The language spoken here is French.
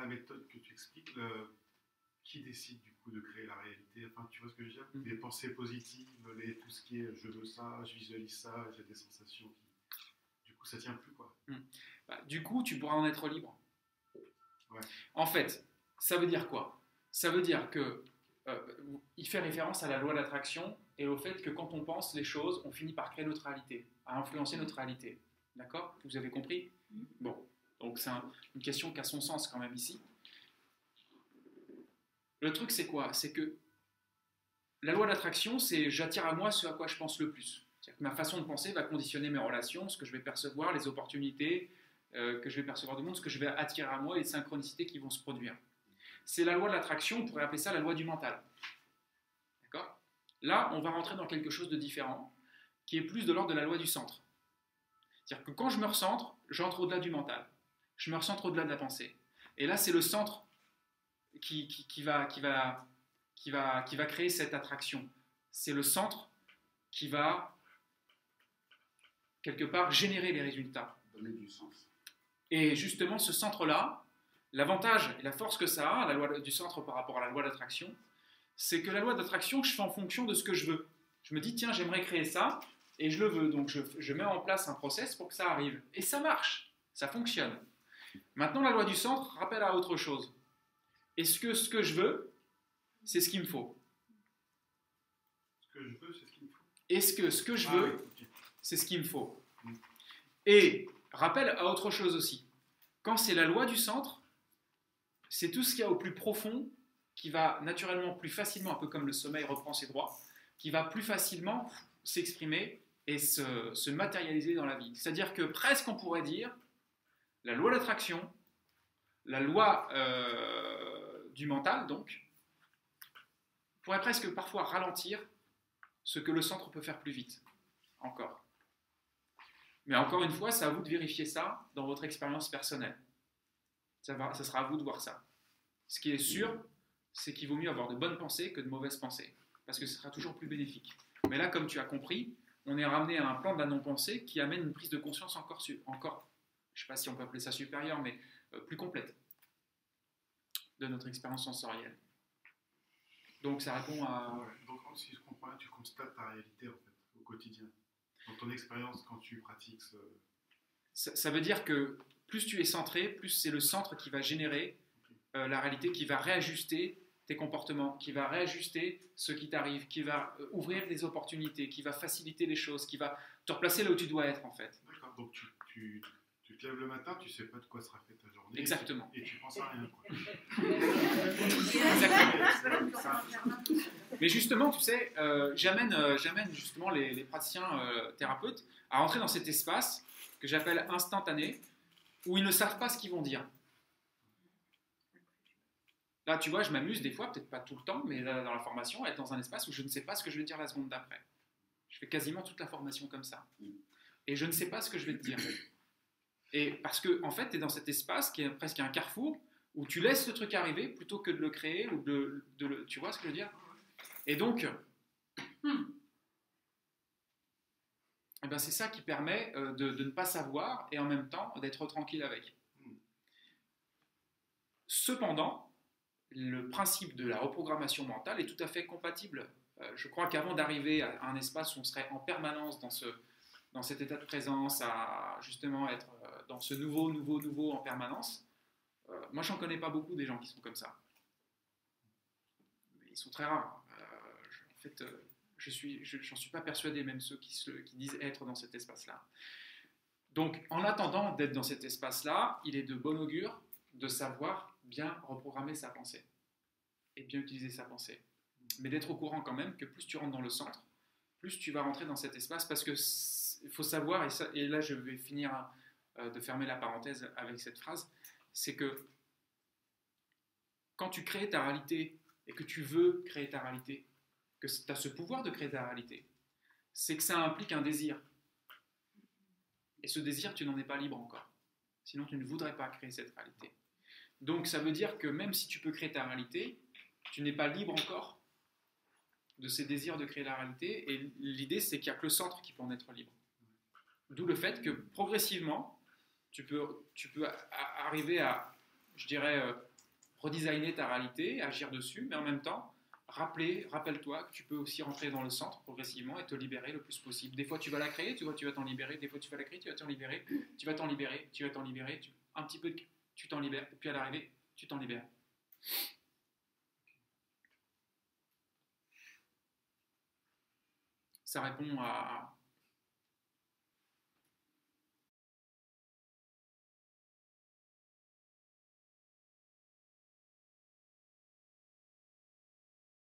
la méthode que tu expliques, le- qui décide du coup de créer la réalité? Enfin, tu vois ce que je veux dire? Mhm. Les pensées positives, les, tout ce qui est je veux ça, je visualise ça, j'ai des sensations qui. Du coup, ça tient plus quoi. Bah, du coup, tu pourras en être libre. Ouais. En fait, ça veut dire quoi? Ça veut dire que euh, il fait référence à la loi d'attraction et au fait que quand on pense les choses, on finit par créer notre réalité, à influencer notre réalité. D'accord? Vous avez compris? Bon, donc c'est un- une question qui a son sens quand même ici. Le truc, c'est quoi? C'est que la loi d'attraction, c'est j'attire à moi ce à quoi je pense le plus. C'est-à-dire que ma façon de penser va conditionner mes relations, ce que je vais percevoir, les opportunités euh, que je vais percevoir du monde, ce que je vais attirer à moi et les synchronicités qui vont se produire. C'est la loi de l'attraction, on pourrait appeler ça la loi du mental. D'accord? Là, on va rentrer dans quelque chose de différent, qui est plus de l'ordre de la loi du centre. C'est-à-dire que quand je me recentre, j'entre au-delà du mental. Je me recentre au-delà de la pensée. Et là, c'est le centre qui, qui- qui va, qui, va, qui, va, qui va créer cette attraction. C'est le centre qui va, quelque part, générer les résultats. Donner du sens. Et justement, ce centre-là, l'avantage et la force que ça a, la loi du centre par rapport à la loi d'attraction, c'est que la loi d'attraction, je fais en fonction de ce que je veux. Je me dis, tiens, j'aimerais créer ça, et je le veux. Donc, je, je mets en place un process pour que ça arrive. Et ça marche, ça fonctionne. Maintenant, la loi du centre rappelle à autre chose. Est-ce que ce que je veux, c'est ce qu'il me faut Ce que je veux, c'est ce qu'il me faut. Est-ce que ce que je Ah veux, c'est ce qu'il me faut. Et rappel à autre chose aussi. Quand c'est la loi du centre, c'est tout ce qu'il y a au plus profond qui va naturellement plus facilement, un peu comme le sommeil reprend ses droits, qui va plus facilement s'exprimer et se, se matérialiser dans la vie. C'est-à-dire que presque on pourrait dire la loi d'attraction, la loi euh, du mental, donc, pourrait presque parfois ralentir ce que le centre peut faire plus vite. Encore. Mais encore une fois, c'est à vous de vérifier ça dans votre expérience personnelle. Ça, sera à vous de voir ça. Ce qui est sûr, c'est qu'il vaut mieux avoir de bonnes pensées que de mauvaises pensées, parce que ce sera toujours plus bénéfique. Mais là, comme tu as compris, on est ramené à un plan de la non-pensée qui amène une prise de conscience encore, encore je ne sais pas si on peut appeler ça supérieure, mais euh, plus complète de notre expérience sensorielle. Donc ça répond à... Ouais, Donc, si je comprends bien, tu constates ta réalité en fait, au quotidien. Dans ton expérience, quand tu pratiques ce. Ça, ça veut dire que plus tu es centré, plus c'est le centre qui va générer euh, la réalité, qui va réajuster tes comportements, qui va réajuster ce qui t'arrive, qui va euh, ouvrir des opportunités, qui va faciliter les choses, qui va te replacer là où tu dois être en fait. D'accord, donc tu, tu, tu te lèves le matin, tu sais pas de quoi sera faite ta journée. Exactement. Et tu penses à rien. Quoi. Mais justement, tu sais, euh, j'amène, euh, j'amène justement les, les praticiens euh, thérapeutes à rentrer dans cet espace que j'appelle instantané, où ils ne savent pas ce qu'ils vont dire. Là, tu vois, je m'amuse des fois, peut-être pas tout le temps, mais là, dans la formation, à être dans un espace où je ne sais pas ce que je vais dire la seconde d'après. Je fais quasiment toute la formation comme ça. Et je ne sais pas ce que je vais te dire. Et parce que, en fait, tu es dans cet espace qui est presque un carrefour où tu laisses le truc arriver plutôt que de le créer ou de, le. Tu vois ce que je veux dire? Et donc, eh ben c'est ça qui permet euh, de, ne pas savoir et en même temps d'être tranquille avec. Cependant, le principe de la reprogrammation mentale est tout à fait compatible. Euh, je crois qu'avant d'arriver à un espace où on serait en permanence dans, ce, dans cet état de présence, à justement être euh, dans ce nouveau, nouveau, nouveau en permanence, euh, moi j'en connais pas beaucoup des gens qui sont comme ça. Ils sont très rares. Euh, je- en fait, je suis, je, j'en suis pas persuadé, même ceux qui, qui disent être dans cet espace-là. Donc, en attendant d'être dans cet espace-là, il est de bon augure de savoir bien reprogrammer sa pensée et bien utiliser sa pensée. Mais d'être au courant quand même que plus tu rentres dans le centre, plus tu vas rentrer dans cet espace parce que il faut savoir, et, là je vais finir euh, de fermer la parenthèse avec cette phrase, c'est que quand tu crées ta réalité et que tu veux créer ta réalité, que tu as ce pouvoir de créer ta réalité, c'est que ça implique un désir. Et ce désir, tu n'en es pas libre encore. Sinon, tu ne voudrais pas créer cette réalité. Donc, ça veut dire que même si tu peux créer ta réalité, tu n'es pas libre encore de ces désirs de créer la réalité. Et l'idée, c'est qu'il n'y a que le centre qui peut en être libre. D'où le fait que progressivement, tu peux, tu peux arriver à, je dirais, euh, redesigner ta réalité, agir dessus, mais en même temps, rappeler, rappelle-toi que tu peux aussi rentrer dans le centre progressivement et te libérer le plus possible. Des fois, tu vas la créer, tu vois, tu vas t'en libérer. Des fois, tu vas la créer, tu vas t'en libérer. Tu vas t'en libérer, tu vas t'en libérer. Un petit peu, tu t'en libères. Et puis à l'arrivée, tu t'en libères. Ça répond à,